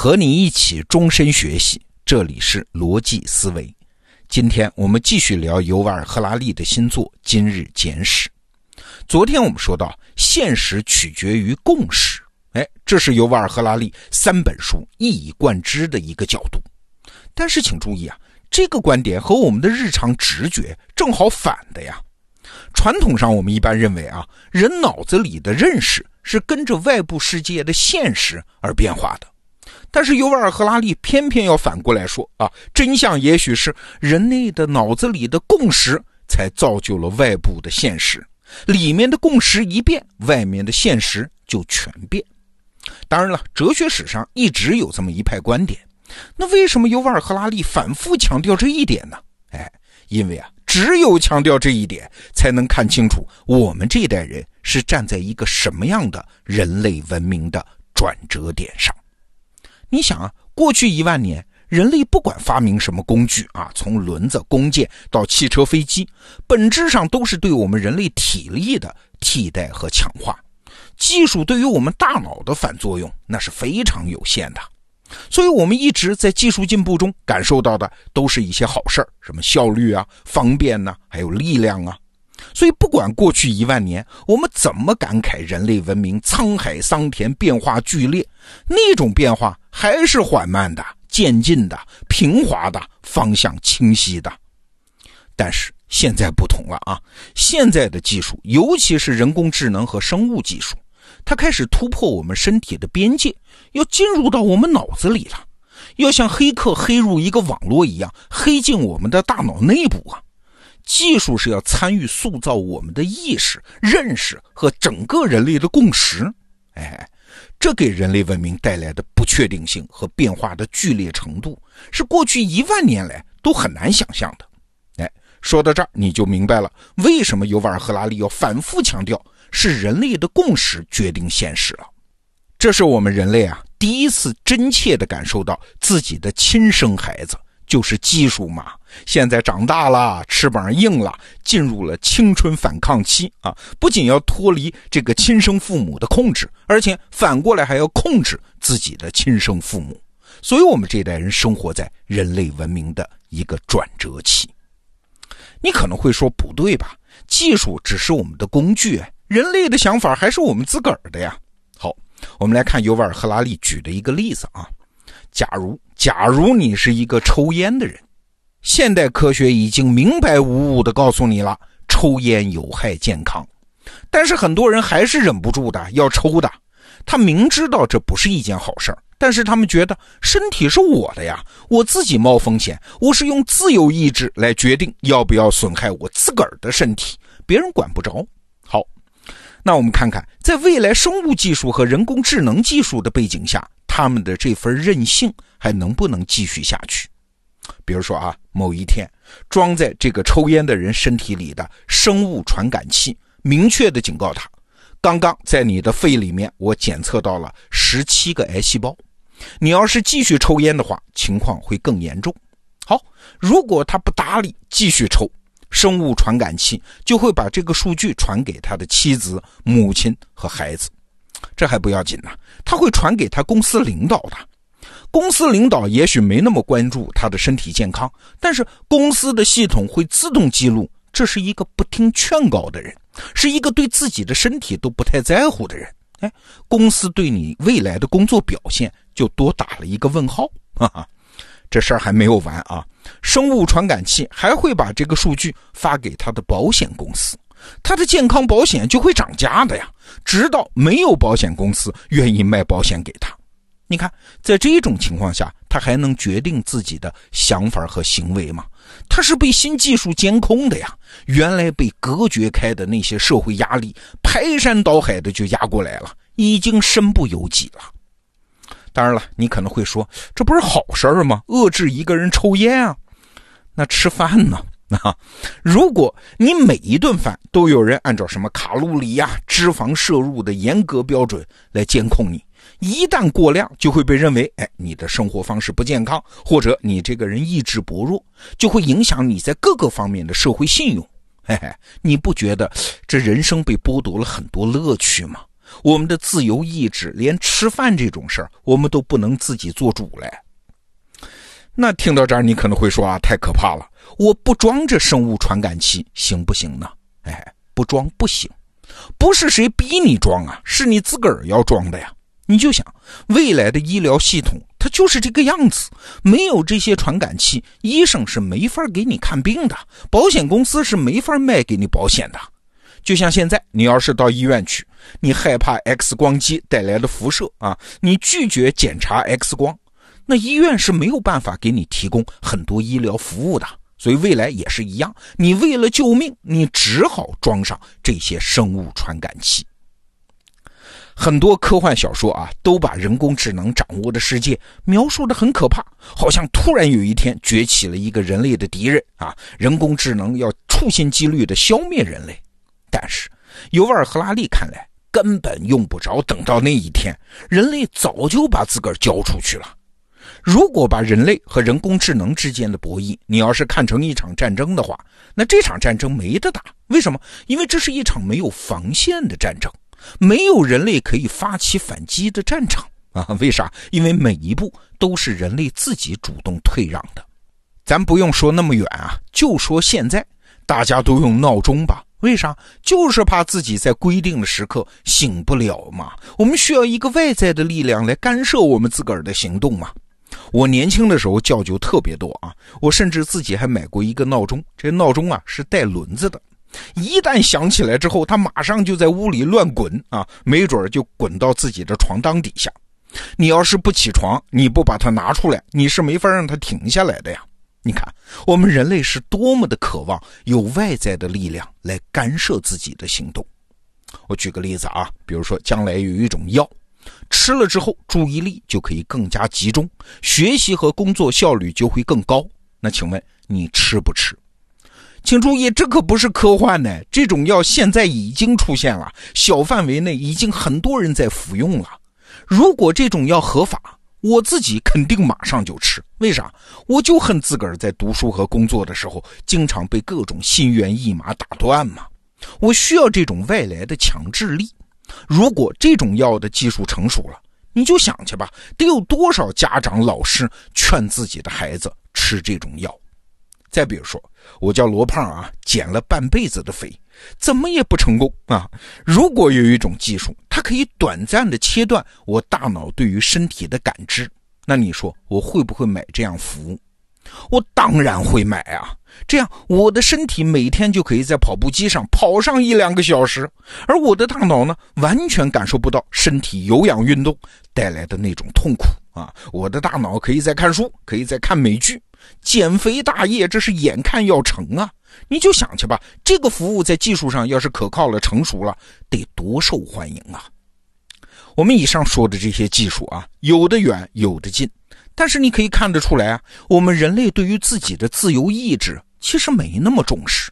和你一起终身学习，这里是逻辑思维。今天我们继续聊尤瓦尔·赫拉利的新作《今日简史》。昨天我们说到，现实取决于共识，哎，这是尤瓦尔·赫拉利三本书一以贯之的一个角度。但是请注意啊，这个观点和我们的日常直觉正好反的呀。传统上我们一般认为啊，人脑子里的认识是跟着外部世界的现实而变化的。但是尤瓦尔·赫拉利偏偏要反过来说啊，真相也许是人类的脑子里的共识才造就了外部的现实，里面的共识一变，外面的现实就全变。当然了，哲学史上一直有这么一派观点，那为什么尤瓦尔·赫拉利反复强调这一点呢？哎，因为啊，只有强调这一点，才能看清楚我们这一代人是站在一个什么样的人类文明的转折点上。你想啊，过去一万年，人类不管发明什么工具啊，从轮子、弓箭到汽车、飞机，本质上都是对我们人类体力的替代和强化。技术对于我们大脑的反作用，那是非常有限的。所以，我们一直在技术进步中感受到的，都是一些好事儿，什么效率啊、方便呐，还有力量啊。所以，不管过去一万年我们怎么感慨人类文明沧海桑田变化剧烈，那种变化还是缓慢的、渐进的、平滑的、方向清晰的。但是现在不同了啊！现在的技术，尤其是人工智能和生物技术，它开始突破我们身体的边界，要进入到我们脑子里了，要像黑客黑入一个网络一样，黑进我们的大脑内部啊！技术是要参与塑造我们的意识、认识和整个人类的共识，哎，这给人类文明带来的不确定性和变化的剧烈程度，是过去一万年来都很难想象的。哎，说到这儿你就明白了，为什么尤瓦尔·赫拉利要反复强调是人类的共识决定现实了。这是我们人类啊第一次真切地感受到自己的亲生孩子。就是技术嘛，现在长大了，翅膀硬了，进入了青春反抗期啊！不仅要脱离这个亲生父母的控制，而且反过来还要控制自己的亲生父母。所以，我们这一代人生活在人类文明的一个转折期。你可能会说不对吧？技术只是我们的工具，人类的想法还是我们自个儿的呀。好，我们来看尤瓦尔·赫拉利举的一个例子啊。假如，假如你是一个抽烟的人，现代科学已经明白无误地告诉你了，抽烟有害健康，但是很多人还是忍不住的要抽的。他明知道这不是一件好事，但是他们觉得身体是我的呀，我自己冒风险，我是用自由意志来决定要不要损害我自个儿的身体，别人管不着。好，那我们看看，在未来生物技术和人工智能技术的背景下。他们的这份任性还能不能继续下去？比如说啊，某一天装在这个抽烟的人身体里的生物传感器明确的警告他：刚刚在你的肺里面，我检测到了十七个癌细胞。你要是继续抽烟的话，情况会更严重。好，如果他不搭理，继续抽，生物传感器就会把这个数据传给他的妻子、母亲和孩子。这还不要紧呢，他会传给他公司领导的。公司领导也许没那么关注他的身体健康，但是公司的系统会自动记录，这是一个不听劝告的人，是一个对自己的身体都不太在乎的人。哎，公司对你未来的工作表现就多打了一个问号。哈哈，这事儿还没有完啊！生物传感器还会把这个数据发给他的保险公司。他的健康保险就会涨价的呀，直到没有保险公司愿意卖保险给他。你看，在这种情况下，他还能决定自己的想法和行为吗？他是被新技术监控的呀。原来被隔绝开的那些社会压力，排山倒海的就压过来了，已经身不由己了。当然了，你可能会说，这不是好事儿吗？遏制一个人抽烟啊，那吃饭呢？啊，如果你每一顿饭都有人按照什么卡路里呀、脂肪摄入的严格标准来监控你，一旦过量，就会被认为，哎，你的生活方式不健康，或者你这个人意志薄弱，就会影响你在各个方面的社会信用。嘿嘿，你不觉得这人生被剥夺了很多乐趣吗？我们的自由意志，连吃饭这种事儿，我们都不能自己做主嘞。那听到这儿，你可能会说啊，太可怕了！我不装这生物传感器行不行呢？哎，不装不行，不是谁逼你装啊，是你自个儿要装的呀。你就想未来的医疗系统，它就是这个样子，没有这些传感器，医生是没法给你看病的，保险公司是没法卖给你保险的。就像现在，你要是到医院去，你害怕 X 光机带来的辐射啊，你拒绝检查 X 光，那医院是没有办法给你提供很多医疗服务的。所以未来也是一样，你为了救命，你只好装上这些生物传感器。很多科幻小说啊，都把人工智能掌握的世界描述的很可怕，好像突然有一天崛起了一个人类的敌人啊，人工智能要处心积虑的消灭人类。但是，尤瓦尔·赫拉利看来根本用不着等到那一天，人类早就把自个儿交出去了。如果把人类和人工智能之间的博弈，你要是看成一场战争的话，那这场战争没得打。为什么？因为这是一场没有防线的战争。没有人类可以发起反击的战场啊？为啥？因为每一步都是人类自己主动退让的。咱不用说那么远啊，就说现在，大家都用闹钟吧？为啥？就是怕自己在规定的时刻醒不了嘛。我们需要一个外在的力量来干涉我们自个儿的行动嘛。我年轻的时候觉就特别多啊，我甚至自己还买过一个闹钟，这闹钟啊是带轮子的。一旦响起来之后，他马上就在屋里乱滚啊，没准就滚到自己的床裆底下。你要是不起床，你不把它拿出来，你是没法让它停下来的呀。你看，我们人类是多么的渴望有外在的力量来干涉自己的行动。我举个例子啊，比如说将来有一种药，吃了之后注意力就可以更加集中，学习和工作效率就会更高。那请问你吃不吃？请注意，这可不是科幻呢。这种药现在已经出现了，小范围内已经很多人在服用了。如果这种药合法，我自己肯定马上就吃。为啥？我就恨自个儿在读书和工作的时候，经常被各种心猿意马打断嘛。我需要这种外来的强制力。如果这种药的技术成熟了，你就想去吧，得有多少家长、老师劝自己的孩子吃这种药？再比如说，我叫罗胖啊，减了半辈子的肥，怎么也不成功啊！如果有一种技术，它可以短暂的切断我大脑对于身体的感知，那你说我会不会买这样服务？我当然会买啊！这样我的身体每天就可以在跑步机上跑上一两个小时，而我的大脑呢，完全感受不到身体有氧运动带来的那种痛苦啊！我的大脑可以在看书，可以在看美剧。减肥大业，这是眼看要成啊！你就想去吧，这个服务在技术上要是可靠了、成熟了，得多受欢迎啊！我们以上说的这些技术啊，有的远，有的近，但是你可以看得出来啊，我们人类对于自己的自由意志其实没那么重视，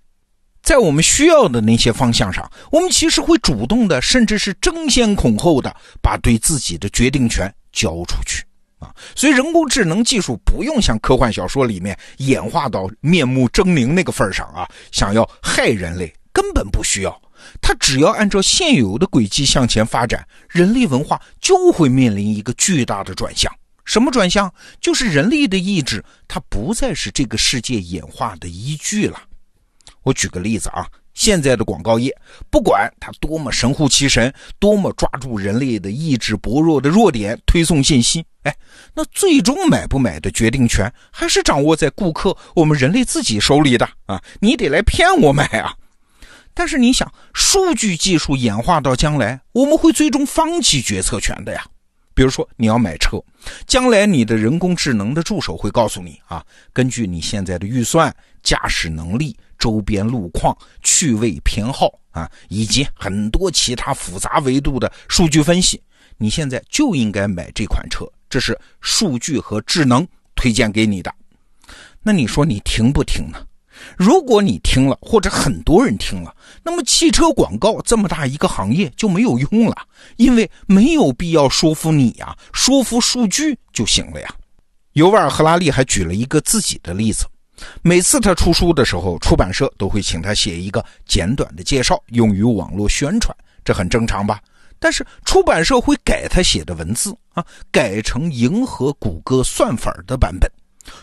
在我们需要的那些方向上，我们其实会主动的，甚至是争先恐后的把对自己的决定权交出去。啊，所以人工智能技术不用像科幻小说里面演化到面目狰狞那个份上啊，想要害人类根本不需要。它只要按照现有的轨迹向前发展，人类文化就会面临一个巨大的转向。什么转向？就是人类的意志，它不再是这个世界演化的依据了。我举个例子啊。现在的广告业，不管它多么神乎其神，多么抓住人类的意志薄弱的弱点推送信息，哎，那最终买不买的决定权还是掌握在顾客我们人类自己手里的啊！你得来骗我买啊！但是你想，数据技术演化到将来，我们会最终放弃决策权的呀。比如说你要买车，将来你的人工智能的助手会告诉你啊，根据你现在的预算、驾驶能力。周边路况、趣味偏好啊，以及很多其他复杂维度的数据分析，你现在就应该买这款车。这是数据和智能推荐给你的。那你说你听不听呢？如果你听了，或者很多人听了，那么汽车广告这么大一个行业就没有用了，因为没有必要说服你呀，说服数据就行了呀。尤瓦尔·赫拉利还举了一个自己的例子。每次他出书的时候，出版社都会请他写一个简短的介绍，用于网络宣传，这很正常吧？但是出版社会改他写的文字啊，改成迎合谷歌算法的版本。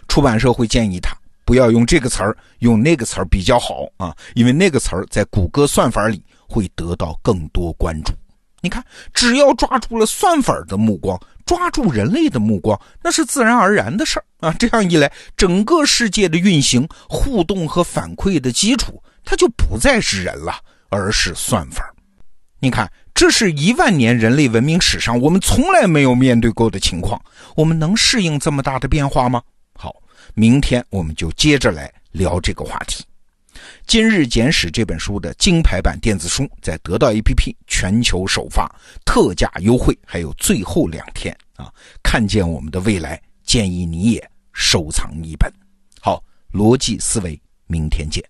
出版社会建议他不要用这个词儿，用那个词儿比较好啊，因为那个词儿在谷歌算法里会得到更多关注。你看，只要抓住了算法的目光，抓住人类的目光，那是自然而然的事儿啊。这样一来，整个世界的运行、互动和反馈的基础，它就不再是人了，而是算法。你看，这是一万年人类文明史上我们从来没有面对过的情况。我们能适应这么大的变化吗？明天我们就接着来聊这个话题。《今日简史》这本书的金牌版电子书在得到 APP 全球首发，特价优惠还有最后两天啊！看见我们的未来，建议你也收藏一本。好，逻辑思维，明天见。